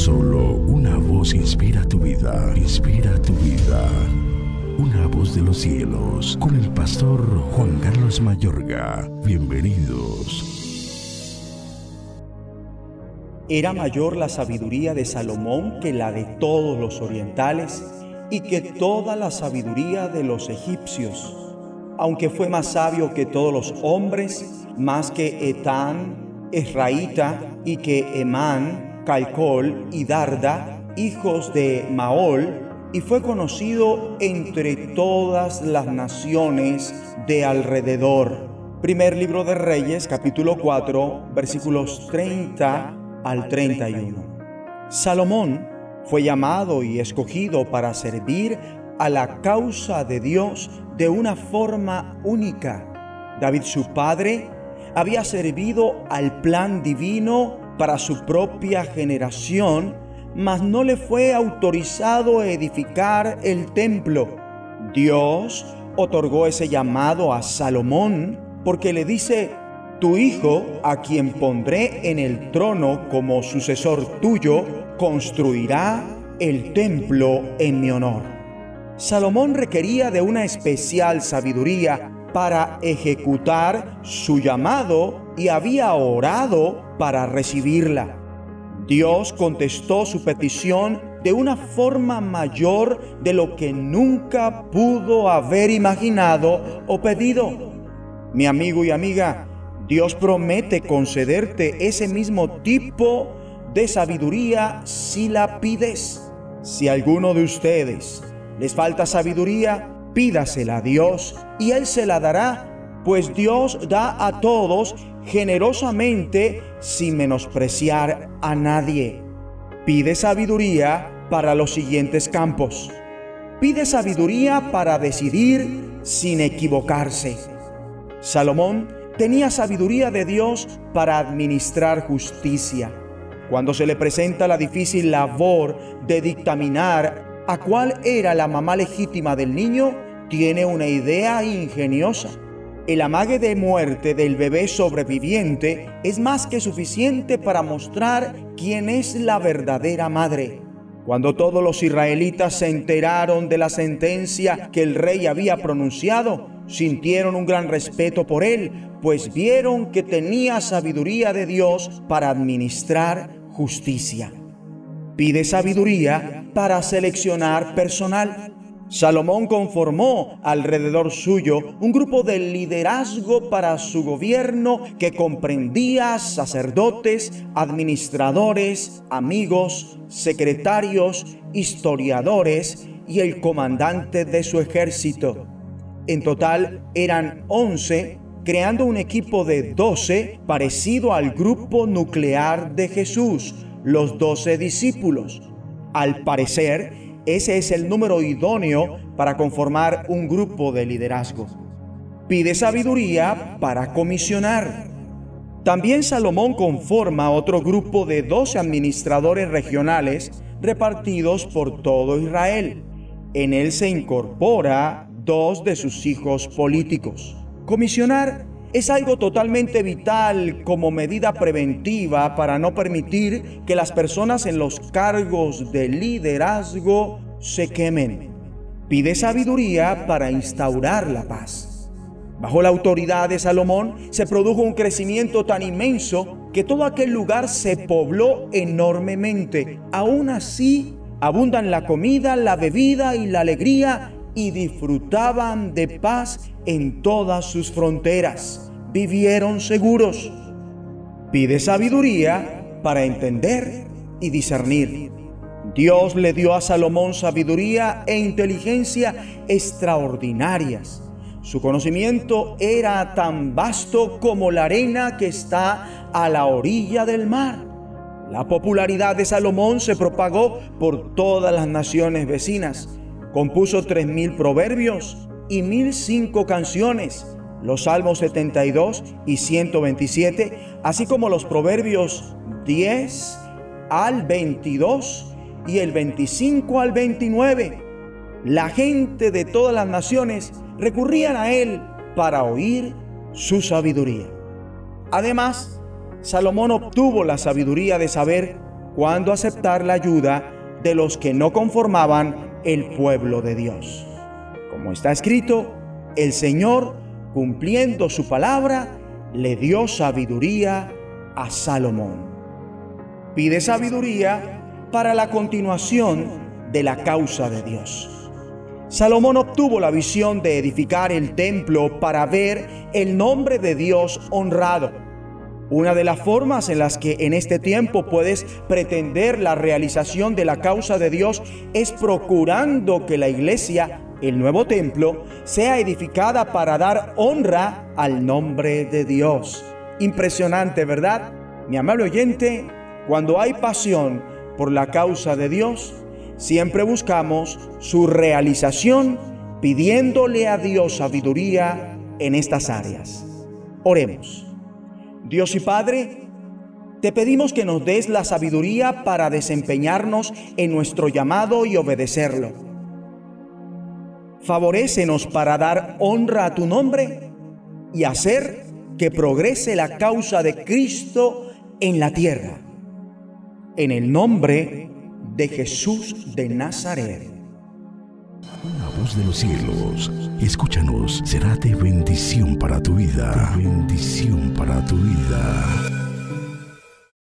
Solo una voz inspira tu vida, inspira tu vida. Una voz de los cielos, con el pastor Juan Carlos Mayorga. Bienvenidos. Era mayor la sabiduría de Salomón que la de todos los orientales y que toda la sabiduría de los egipcios. Aunque fue más sabio que todos los hombres, más que Etán, Esraíta y que Emán, Calcol y Darda, hijos de Maol, y fue conocido entre todas las naciones de alrededor. Primer libro de Reyes, capítulo 4, versículos 30 al 31. Salomón fue llamado y escogido para servir a la causa de Dios de una forma única. David su padre había servido al plan divino para su propia generación, mas no le fue autorizado edificar el templo. Dios otorgó ese llamado a Salomón porque le dice, tu hijo, a quien pondré en el trono como sucesor tuyo, construirá el templo en mi honor. Salomón requería de una especial sabiduría para ejecutar su llamado y había orado para recibirla. Dios contestó su petición de una forma mayor de lo que nunca pudo haber imaginado o pedido. Mi amigo y amiga, Dios promete concederte ese mismo tipo de sabiduría si la pides. Si a alguno de ustedes les falta sabiduría, pídasela a Dios y Él se la dará, pues Dios da a todos generosamente sin menospreciar a nadie. Pide sabiduría para los siguientes campos. Pide sabiduría para decidir sin equivocarse. Salomón tenía sabiduría de Dios para administrar justicia. Cuando se le presenta la difícil labor de dictaminar a cuál era la mamá legítima del niño, tiene una idea ingeniosa. El amague de muerte del bebé sobreviviente es más que suficiente para mostrar quién es la verdadera madre. Cuando todos los israelitas se enteraron de la sentencia que el rey había pronunciado, sintieron un gran respeto por él, pues vieron que tenía sabiduría de Dios para administrar justicia. Pide sabiduría para seleccionar personal. Salomón conformó alrededor suyo un grupo de liderazgo para su gobierno que comprendía sacerdotes, administradores, amigos, secretarios, historiadores y el comandante de su ejército. En total eran 11, creando un equipo de 12 parecido al grupo nuclear de Jesús, los 12 discípulos. Al parecer, ese es el número idóneo para conformar un grupo de liderazgo. Pide sabiduría para comisionar. También Salomón conforma otro grupo de 12 administradores regionales repartidos por todo Israel. En él se incorpora dos de sus hijos políticos. Comisionar es algo totalmente vital como medida preventiva para no permitir que las personas en los cargos de liderazgo se quemen. Pide sabiduría para instaurar la paz. Bajo la autoridad de Salomón se produjo un crecimiento tan inmenso que todo aquel lugar se pobló enormemente. Aún así, abundan la comida, la bebida y la alegría y disfrutaban de paz en todas sus fronteras. Vivieron seguros. Pide sabiduría para entender y discernir. Dios le dio a Salomón sabiduría e inteligencia extraordinarias. Su conocimiento era tan vasto como la arena que está a la orilla del mar. La popularidad de Salomón se propagó por todas las naciones vecinas Compuso tres mil proverbios y mil cinco canciones, los Salmos 72 y 127, así como los proverbios 10 al 22 y el 25 al 29. La gente de todas las naciones recurrían a él para oír su sabiduría. Además, Salomón obtuvo la sabiduría de saber cuándo aceptar la ayuda de los que no conformaban el pueblo de Dios. Como está escrito, el Señor, cumpliendo su palabra, le dio sabiduría a Salomón. Pide sabiduría para la continuación de la causa de Dios. Salomón obtuvo la visión de edificar el templo para ver el nombre de Dios honrado. Una de las formas en las que en este tiempo puedes pretender la realización de la causa de Dios es procurando que la iglesia, el nuevo templo, sea edificada para dar honra al nombre de Dios. Impresionante, ¿verdad? Mi amable oyente, cuando hay pasión por la causa de Dios, siempre buscamos su realización pidiéndole a Dios sabiduría en estas áreas. Oremos. Dios y Padre, te pedimos que nos des la sabiduría para desempeñarnos en nuestro llamado y obedecerlo. Favorécenos para dar honra a tu nombre y hacer que progrese la causa de Cristo en la tierra. En el nombre de Jesús de Nazaret. Una voz de los cielos, escúchanos, será de bendición para tu vida. bendición para tu vida.